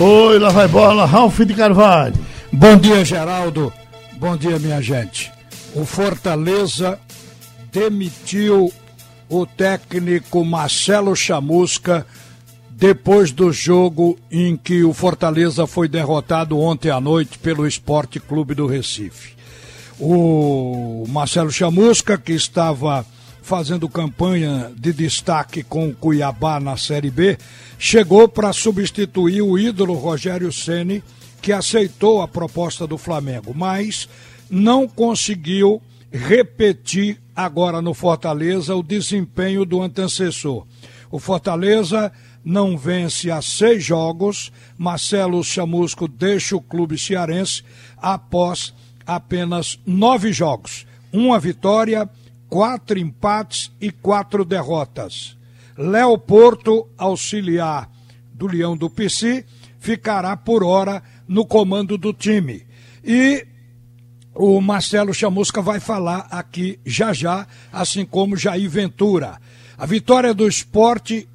Oi, lá vai bola, Ralf de Carvalho. Bom dia, Geraldo. Bom dia, minha gente. O Fortaleza demitiu o técnico Marcelo Chamusca depois do jogo em que o Fortaleza foi derrotado ontem à noite pelo Esporte Clube do Recife. O Marcelo Chamusca, que estava fazendo campanha de destaque com o Cuiabá na Série B, chegou para substituir o ídolo Rogério Ceni, que aceitou a proposta do Flamengo, mas não conseguiu repetir agora no Fortaleza o desempenho do antecessor. O Fortaleza não vence há seis jogos. Marcelo Chamusco deixa o clube cearense após apenas nove jogos. Uma vitória, quatro empates e quatro derrotas. Léo Porto, auxiliar do Leão do PC, ficará por hora no comando do time. E o Marcelo Chamusca vai falar aqui já já, assim como Jair Ventura. A vitória do esporte,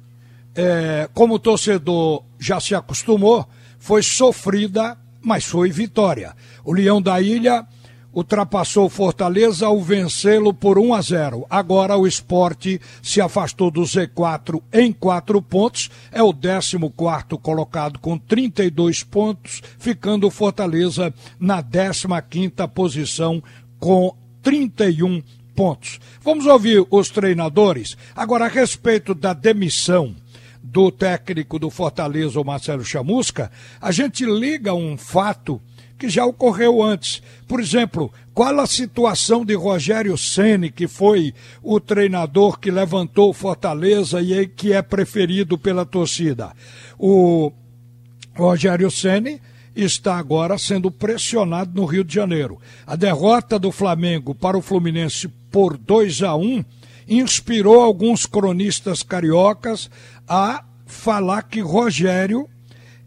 é, como o torcedor já se acostumou, foi sofrida, mas foi vitória. O Leão da Ilha ultrapassou Fortaleza ao vencê-lo por 1 a 0. Agora o esporte se afastou do Z4 em quatro pontos, é o 14 colocado com 32 pontos, ficando Fortaleza na 15 posição com 31 pontos. Vamos ouvir os treinadores. Agora, a respeito da demissão do técnico do Fortaleza, o Marcelo Chamusca, a gente liga um fato que já ocorreu antes. Por exemplo, qual a situação de Rogério Ceni, que foi o treinador que levantou Fortaleza e que é preferido pela torcida? O Rogério Ceni está agora sendo pressionado no Rio de Janeiro. A derrota do Flamengo para o Fluminense por 2 a 1 inspirou alguns cronistas cariocas a falar que Rogério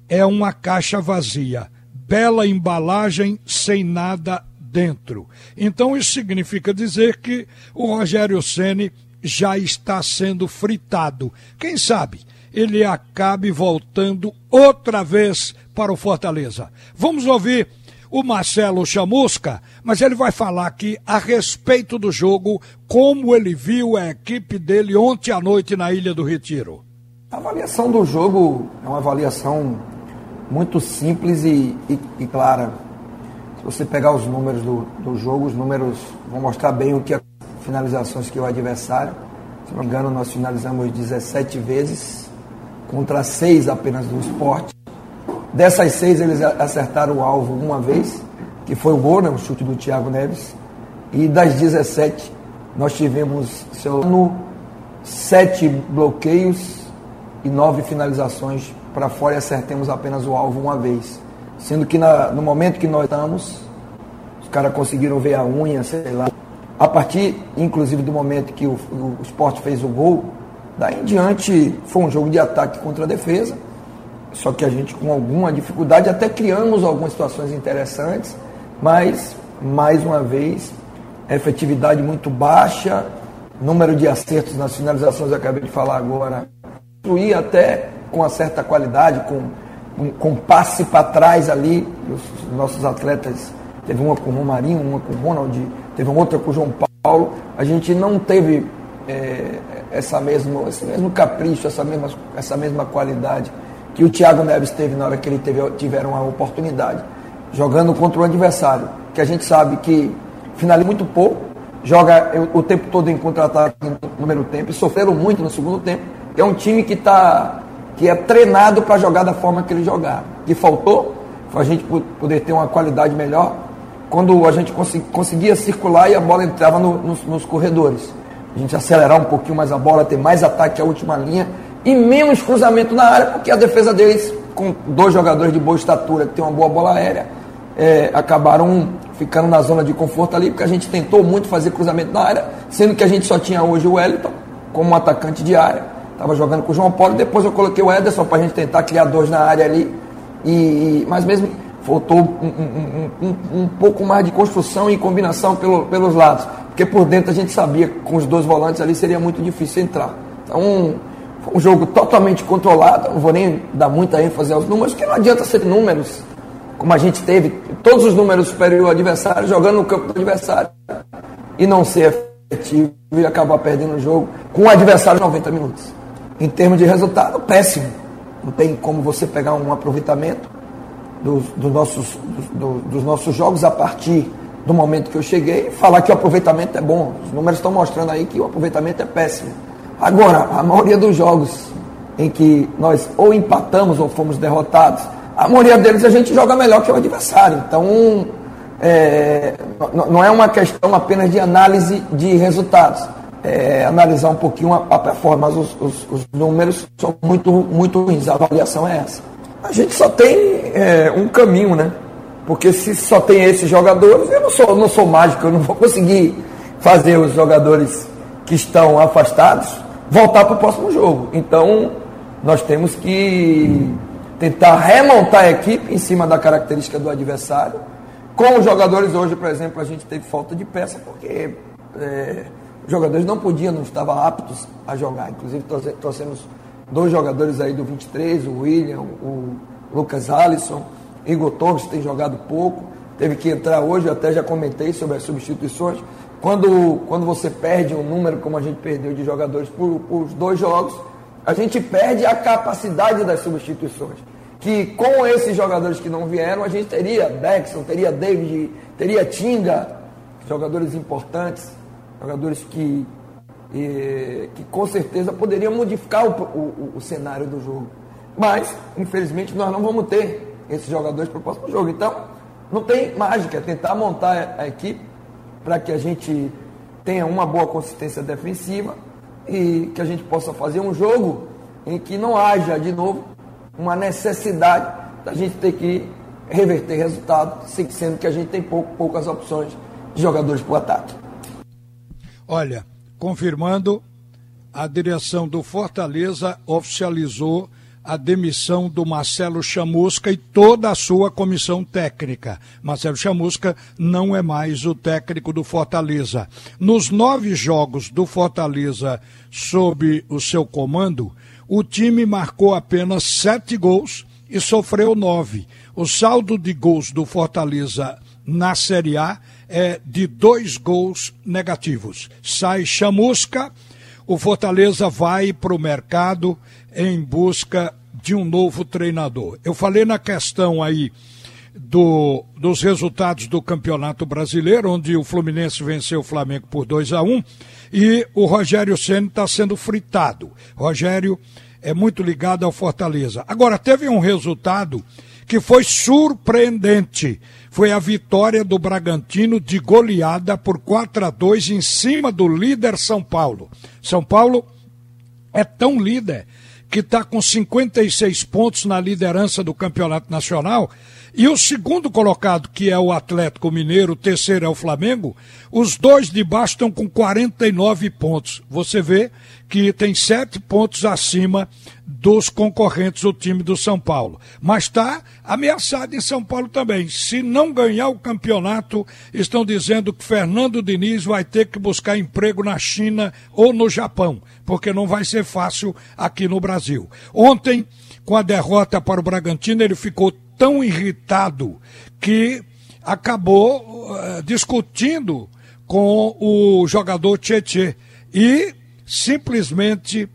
é uma caixa vazia bela embalagem sem nada dentro. Então isso significa dizer que o Rogério Ceni já está sendo fritado. Quem sabe ele acabe voltando outra vez para o Fortaleza. Vamos ouvir o Marcelo Chamusca, mas ele vai falar aqui a respeito do jogo, como ele viu a equipe dele ontem à noite na Ilha do Retiro. A avaliação do jogo é uma avaliação muito simples e, e, e clara. Se você pegar os números do, do jogo, os números vão mostrar bem o que as finalizações que o adversário. Se não me engano, nós finalizamos 17 vezes contra 6 apenas do esporte. Dessas seis, eles acertaram o alvo uma vez, que foi o gol, né, o chute do Thiago Neves. E das 17, nós tivemos seu, no, sete bloqueios e nove finalizações para fora e acertemos apenas o alvo uma vez. Sendo que na, no momento que nós estamos, os caras conseguiram ver a unha, sei lá. A partir, inclusive, do momento que o, o esporte fez o gol, daí em diante foi um jogo de ataque contra a defesa. Só que a gente, com alguma dificuldade, até criamos algumas situações interessantes, mas, mais uma vez, efetividade muito baixa, número de acertos nas finalizações, eu acabei de falar agora, fluir até com uma certa qualidade, com, com, com passe para trás ali, os nossos atletas, teve uma com o Romarinho, uma com o Ronald, teve outra com o João Paulo, a gente não teve é, essa mesmo, esse mesmo capricho, essa mesma, essa mesma qualidade que o Thiago Neves teve na hora que ele teve, tiveram a oportunidade, jogando contra o adversário, que a gente sabe que finaliza muito pouco, joga o tempo todo em contra-ataque no primeiro tempo, e sofreram muito no segundo tempo. É um time que está que é treinado para jogar da forma que ele jogar. E faltou foi a gente poder ter uma qualidade melhor quando a gente conseguia circular e a bola entrava no, nos, nos, corredores. A gente acelerar um pouquinho mais a bola, ter mais ataque à última linha e menos cruzamento na área, porque a defesa deles, com dois jogadores de boa estatura que tem uma boa bola aérea, é, acabaram ficando na zona de conforto ali, porque a gente tentou muito fazer cruzamento na área, sendo que a gente só tinha hoje o Wellington como um atacante de área Estava jogando com o João Paulo, depois eu coloquei o Ederson para a gente tentar criar dois na área ali. E, e mas mesmo faltou um, um, um, um, pouco mais de construção e combinação pelo, pelos lados. Porque por dentro a gente sabia que com os dois volantes ali seria muito difícil entrar. Então um jogo totalmente controlado, não vou nem dar muita ênfase aos números, porque não adianta ser números, como a gente teve, todos os números superiores ao adversário, jogando no campo do adversário, e não ser efetivo e acabar perdendo o jogo com o adversário 90 minutos. Em termos de resultado, péssimo. Não tem como você pegar um aproveitamento dos, dos nossos, dos, dos nossos jogos a partir do momento que eu cheguei falar que o aproveitamento é bom. Os números estão mostrando aí que o aproveitamento é péssimo. Agora, a maioria dos jogos em que nós ou empatamos ou fomos derrotados, a maioria deles a gente joga melhor que o adversário. Então, é, não é uma questão apenas de análise de resultados. É, analisar um pouquinho a, a performance, os, os, os, números são muito, muito ruins, a avaliação é essa. A gente só tem é, um caminho, né? Porque se só tem esses jogadores, eu não sou, não sou mágico, eu não vou conseguir fazer os jogadores que estão afastados voltar para o próximo jogo. Então, nós temos que tentar remontar a equipe em cima da característica do adversário. Com os jogadores hoje, por exemplo, a gente teve falta de peça porque é, jogadores não podiam, não estavam aptos a jogar. Inclusive, trouxemos dois jogadores aí do 23, o William, o Lucas Alisson Igor Torres tem jogado pouco, teve que entrar hoje, eu até já comentei sobre as substituições. Quando, quando você perde um número, como a gente perdeu de jogadores por, por dois jogos, a gente perde a capacidade das substituições. Que com esses jogadores que não vieram, a gente teria Beckson, teria David, teria Tinga, jogadores importantes, jogadores que, e, que com certeza poderiam modificar o, o, o cenário do jogo. Mas, infelizmente, nós não vamos ter esses jogadores para o próximo jogo. Então, não tem mágica, é tentar montar a equipe para que a gente tenha uma boa consistência defensiva e que a gente possa fazer um jogo em que não haja de novo uma necessidade da gente ter que reverter resultado, sendo que a gente tem pouco, poucas opções de jogadores para o ataque. Olha, confirmando, a direção do Fortaleza oficializou a demissão do Marcelo Chamusca e toda a sua comissão técnica. Marcelo Chamusca não é mais o técnico do Fortaleza. Nos nove jogos do Fortaleza sob o seu comando, o time marcou apenas sete gols e sofreu nove. O saldo de gols do Fortaleza na Série A é de dois gols negativos. Sai Chamusca o Fortaleza vai para o mercado em busca de um novo treinador. Eu falei na questão aí do, dos resultados do Campeonato Brasileiro, onde o Fluminense venceu o Flamengo por 2 a 1 e o Rogério Ceni está sendo fritado. Rogério é muito ligado ao Fortaleza. Agora, teve um resultado que foi surpreendente. Foi a vitória do Bragantino de goleada por 4 a 2 em cima do líder São Paulo. São Paulo é tão líder que está com 56 pontos na liderança do Campeonato Nacional, e o segundo colocado, que é o Atlético Mineiro, o terceiro é o Flamengo, os dois de baixo estão com 49 pontos. Você vê que tem sete pontos acima dos concorrentes do time do São Paulo. Mas está ameaçado em São Paulo também. Se não ganhar o campeonato, estão dizendo que Fernando Diniz vai ter que buscar emprego na China ou no Japão, porque não vai ser fácil aqui no Brasil. Ontem, com a derrota para o Bragantino, ele ficou tão irritado que acabou uh, discutindo com o jogador Tietê e simplesmente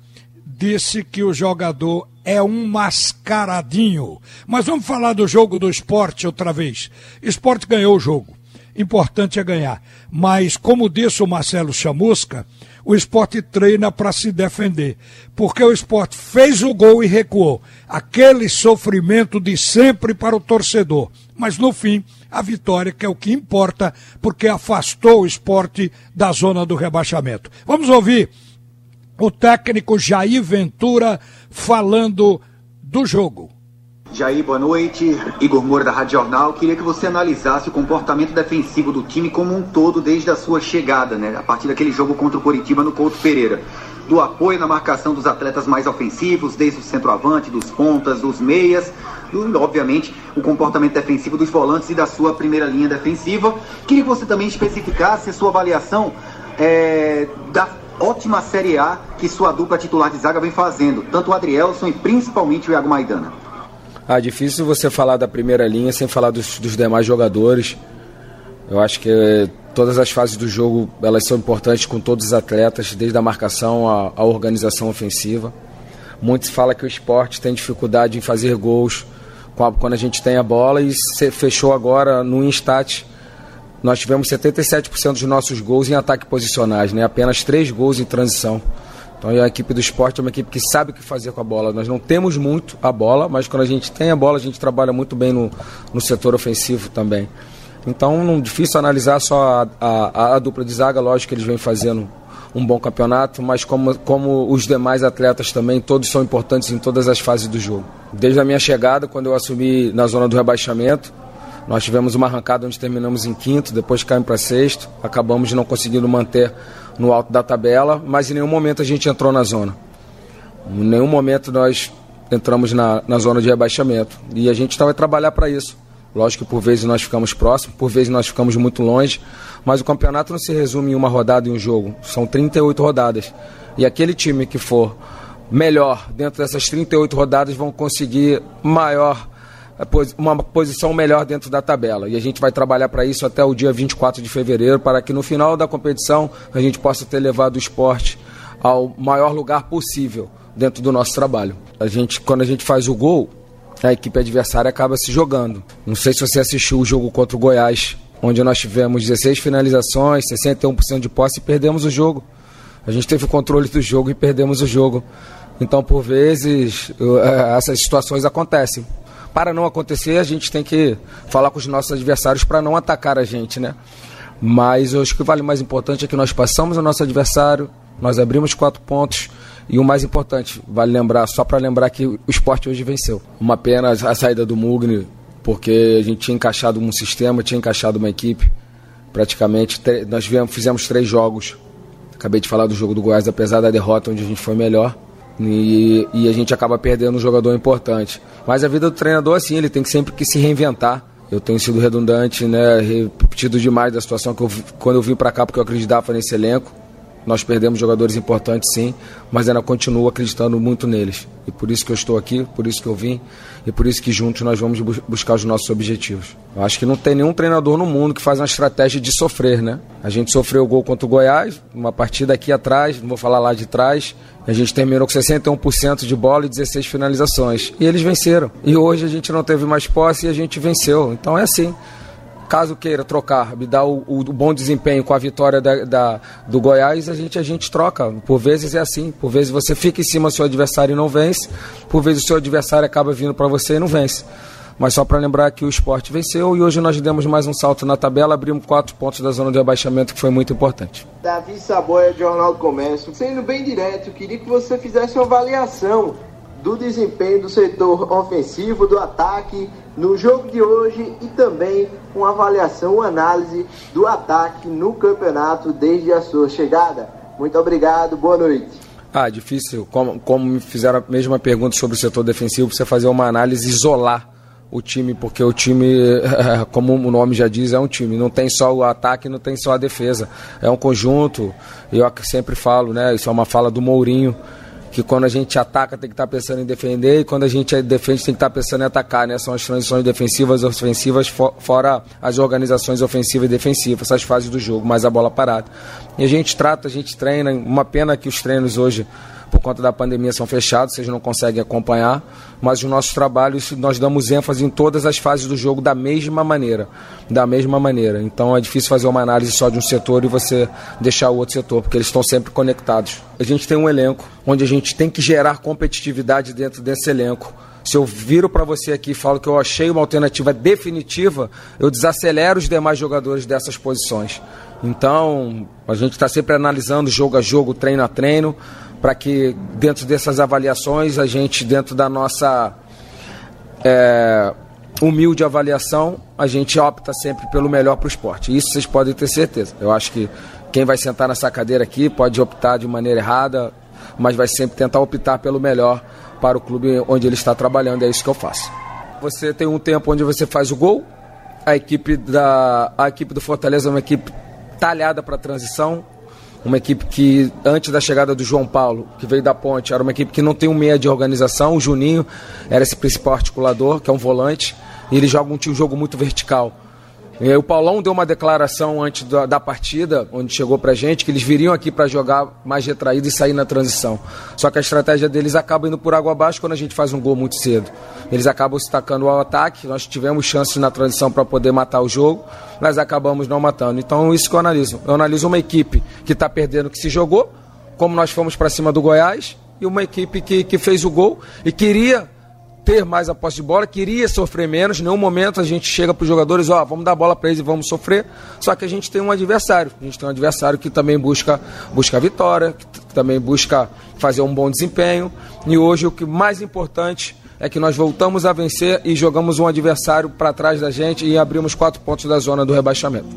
disse que o jogador é um mascaradinho. Mas vamos falar do jogo do esporte outra vez. Esporte ganhou o jogo. Importante é ganhar. Mas, como disse o Marcelo Chamusca, o esporte treina para se defender. Porque o esporte fez o gol e recuou. Aquele sofrimento de sempre para o torcedor. Mas no fim, a vitória, que é o que importa, porque afastou o esporte da zona do rebaixamento. Vamos ouvir o técnico Jair Ventura falando do jogo. Jair, boa noite. Igor Moura da Rádio Jornal. Queria que você analisasse o comportamento defensivo do time como um todo desde a sua chegada, né? A partir daquele jogo contra o Coritiba no Couto Pereira. Do apoio na marcação dos atletas mais ofensivos, desde o centroavante, dos pontas, dos meias, do, obviamente, o comportamento defensivo dos volantes e da sua primeira linha defensiva. Queria que você também especificasse a sua avaliação é, da ótima Série A que sua dupla titular de zaga vem fazendo, tanto o Adrielson e principalmente o Iago Maidana. Ah, difícil você falar da primeira linha sem falar dos, dos demais jogadores. Eu acho que todas as fases do jogo elas são importantes com todos os atletas, desde a marcação à, à organização ofensiva. Muitos falam que o esporte tem dificuldade em fazer gols quando a gente tem a bola e fechou agora no instat. Nós tivemos 77% dos nossos gols em ataque posicionais, né? apenas 3 gols em transição. Então a equipe do esporte é uma equipe que sabe o que fazer com a bola. Nós não temos muito a bola, mas quando a gente tem a bola, a gente trabalha muito bem no, no setor ofensivo também. Então, não difícil analisar só a, a, a, dupla de zaga, lógico que eles vêm fazendo um bom campeonato, mas como, como os demais atletas também, todos são importantes em todas as fases do jogo. Desde a minha chegada, quando eu assumi na zona do rebaixamento, nós tivemos uma arrancada onde terminamos em quinto, depois caímos para sexto, acabamos não conseguindo manter no alto da tabela, mas em nenhum momento a gente entrou na zona. Em nenhum momento nós entramos na, na zona de rebaixamento. E a gente vai trabalhar para isso. Lógico que por vezes nós ficamos próximos, por vezes nós ficamos muito longe, mas o campeonato não se resume em uma rodada e um jogo. São 38 rodadas. E aquele time que for melhor dentro dessas 38 rodadas vão conseguir maior uma posição melhor dentro da tabela. E a gente vai trabalhar para isso até o dia 24 de fevereiro, para que no final da competição a gente possa ter levado o esporte ao maior lugar possível dentro do nosso trabalho. A gente, quando a gente faz o gol, a equipe adversária acaba se jogando. Não sei se você assistiu o jogo contra o Goiás, onde nós tivemos 16 finalizações, 61% de posse e perdemos o jogo. A gente teve o controle do jogo e perdemos o jogo. Então, por vezes, é, essas situações acontecem para não acontecer, a gente tem que falar com os nossos adversários para não atacar a gente, né? Mas eu acho que o vale mais importante é que nós passamos o nosso adversário, nós abrimos quatro pontos e o mais importante, vale lembrar, só para lembrar que o esporte hoje venceu. Uma pena a saída do Mugni, porque a gente tinha encaixado um sistema, tinha encaixado uma equipe. Praticamente, nós fizemos três jogos. Acabei de falar do jogo do Goiás, apesar da derrota, onde a gente foi melhor. E, e, a gente acaba perdendo um jogador importante. Mas a vida do treinador, assim, ele tem que sempre que se reinventar. Eu tenho sido redundante, né, repetido demais da situação que eu, quando eu vim para cá, porque eu acreditava nesse elenco. Nós perdemos jogadores importantes, sim, mas ainda continuo acreditando muito neles. E por isso que eu estou aqui, por isso que eu vim e por isso que juntos nós vamos buscar os nossos objetivos. Eu acho que não tem nenhum treinador no mundo que faz uma estratégia de sofrer, né? A gente sofreu o gol contra o Goiás, uma partida aqui atrás, não vou falar lá de trás. A gente terminou com 61% de bola e 16 finalizações. E eles venceram. E hoje a gente não teve mais posse e a gente venceu. Então é assim caso queira trocar, me dar o, o, bom desempenho com a vitória da, da, do Goiás, a gente, a gente troca. Por vezes é assim. Por vezes você fica em cima do seu adversário e não vence. Por vezes o seu adversário acaba vindo para você e não vence. Mas só para lembrar que o esporte venceu e hoje nós demos mais um salto na tabela, abrimos quatro pontos da zona de abaixamento, que foi muito importante. Davi Saboia, Jornal do Comércio. Sendo bem direto, queria que você fizesse uma avaliação do desempenho do setor ofensivo, do ataque no jogo de hoje e também uma avaliação, uma análise do ataque no campeonato desde a sua chegada. Muito obrigado, boa noite. Ah, difícil. Como, como me fizeram a mesma pergunta sobre o setor defensivo, você fazer uma análise isolar o time, porque o time, como o nome já diz, é um time. Não tem só o ataque, não tem só a defesa. É um conjunto. Eu sempre falo, né? Isso é uma fala do Mourinho que quando a gente ataca tem que estar tá pensando em defender e quando a gente defende tem que estar tá pensando em atacar, né? São as transições defensivas, ofensivas, fora as organizações ofensivas e defensivas, essas fases do jogo, mais a bola parada. E a gente trata, a gente treina, uma pena que os treinos hoje por conta da pandemia são fechados, vocês não conseguem acompanhar, mas os nossos trabalhos nós damos ênfase em todas as fases do jogo da mesma maneira, da mesma maneira. Então é difícil fazer uma análise só de um setor e você deixar o outro setor, porque eles estão sempre conectados. A gente tem um elenco onde a gente tem que gerar competitividade dentro desse elenco. Se eu viro para você aqui e falo que eu achei uma alternativa definitiva, eu desacelero os demais jogadores dessas posições. Então, a gente está sempre analisando jogo a jogo, treino a treino, para que dentro dessas avaliações a gente, dentro da nossa é, humilde avaliação, a gente opta sempre pelo melhor para o esporte. Isso vocês podem ter certeza. Eu acho que quem vai sentar nessa cadeira aqui pode optar de maneira errada, mas vai sempre tentar optar pelo melhor para o clube onde ele está trabalhando. É isso que eu faço. Você tem um tempo onde você faz o gol. A equipe da a equipe do Fortaleza é uma equipe talhada para transição uma equipe que, antes da chegada do João Paulo, que veio da ponte, era uma equipe que não tem um meia de organização. O Juninho era esse principal articulador, que é um volante, e ele joga um, um jogo muito vertical. E o Paulão deu uma declaração antes da, da partida, onde chegou pra gente, que eles viriam aqui para jogar mais retraído e sair na transição. Só que a estratégia deles acaba indo por água abaixo quando a gente faz um gol muito cedo. Eles acabam se tacando ao ataque, nós tivemos chances na transição para poder matar o jogo, mas acabamos não matando. Então, isso que eu analiso. Eu analiso uma equipe que está perdendo, que se jogou, como nós fomos para cima do Goiás, e uma equipe que, que fez o gol e queria ter mais a posse de bola, queria sofrer menos. Em nenhum momento a gente chega para os jogadores, ó, vamos dar bola para eles e vamos sofrer. Só que a gente tem um adversário. A gente tem um adversário que também busca, busca a vitória, que também busca fazer um bom desempenho. E hoje o que mais importante é que nós voltamos a vencer e jogamos um adversário para trás da gente e abrimos quatro pontos da zona do rebaixamento.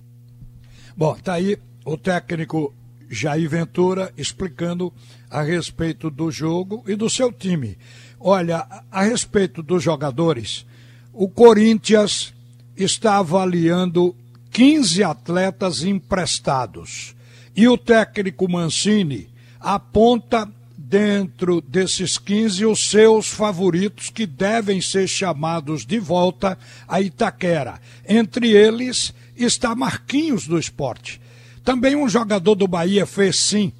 Bom, tá aí o técnico Jair Ventura explicando a respeito do jogo e do seu time. Olha, a respeito dos jogadores, o Corinthians está avaliando 15 atletas emprestados. E o técnico Mancini aponta dentro desses 15 os seus favoritos que devem ser chamados de volta a Itaquera. Entre eles está Marquinhos do esporte. Também um jogador do Bahia fez sim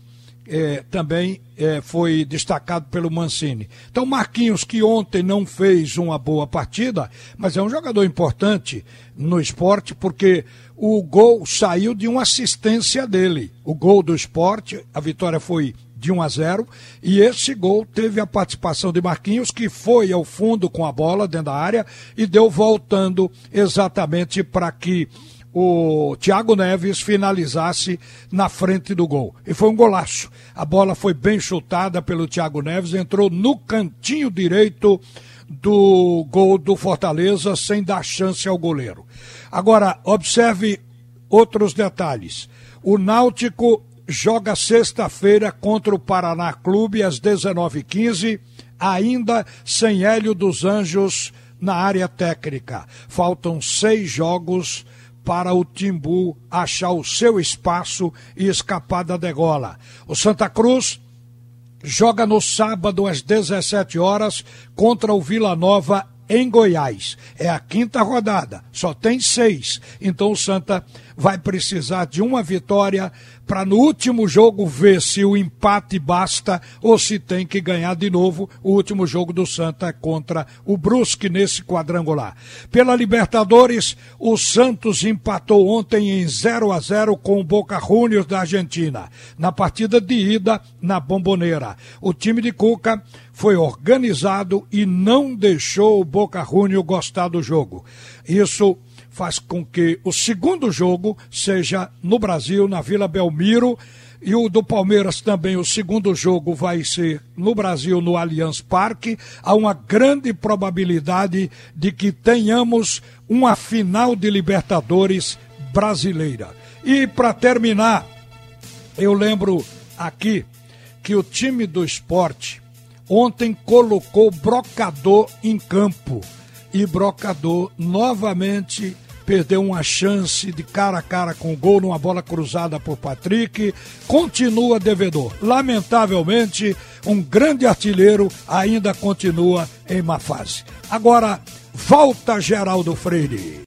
é, também é, foi destacado pelo Mancini. Então, Marquinhos, que ontem não fez uma boa partida, mas é um jogador importante no esporte, porque o gol saiu de uma assistência dele. O gol do esporte, a vitória foi de 1 a 0 e esse gol teve a participação de Marquinhos que foi ao fundo com a bola dentro da área e deu voltando exatamente para que o Thiago Neves finalizasse na frente do gol. E foi um golaço. A bola foi bem chutada pelo Thiago Neves, entrou no cantinho direito do gol do Fortaleza sem dar chance ao goleiro. Agora, observe outros detalhes. O Náutico joga sexta-feira contra o Paraná Clube às 19h15, ainda sem Hélio dos Anjos na área técnica. Faltam seis jogos para o Timbu achar o seu espaço e escapar da degola. O Santa Cruz joga no sábado às 17 horas contra o Vila Nova em Goiás. É a quinta rodada, só tem seis. Então o Santa vai precisar de uma vitória para no último jogo ver se o empate basta ou se tem que ganhar de novo o último jogo do Santa contra o Brusque nesse quadrangular. Pela Libertadores, o Santos empatou ontem em 0 a 0 com o Boca Juniors da Argentina, na partida de ida na Bomboneira. O time de Cuca foi organizado e não deixou o Boca Juniors gostar do jogo. Isso faz com que o segundo jogo seja no Brasil, na Vila Belmiro. E o do Palmeiras também, o segundo jogo vai ser no Brasil, no Allianz Parque. Há uma grande probabilidade de que tenhamos uma final de Libertadores brasileira. E para terminar, eu lembro aqui que o time do esporte ontem colocou Brocador em campo. E Brocador novamente perdeu uma chance de cara a cara com o gol numa bola cruzada por Patrick, continua devedor. Lamentavelmente, um grande artilheiro ainda continua em má fase. Agora, volta Geraldo Freire.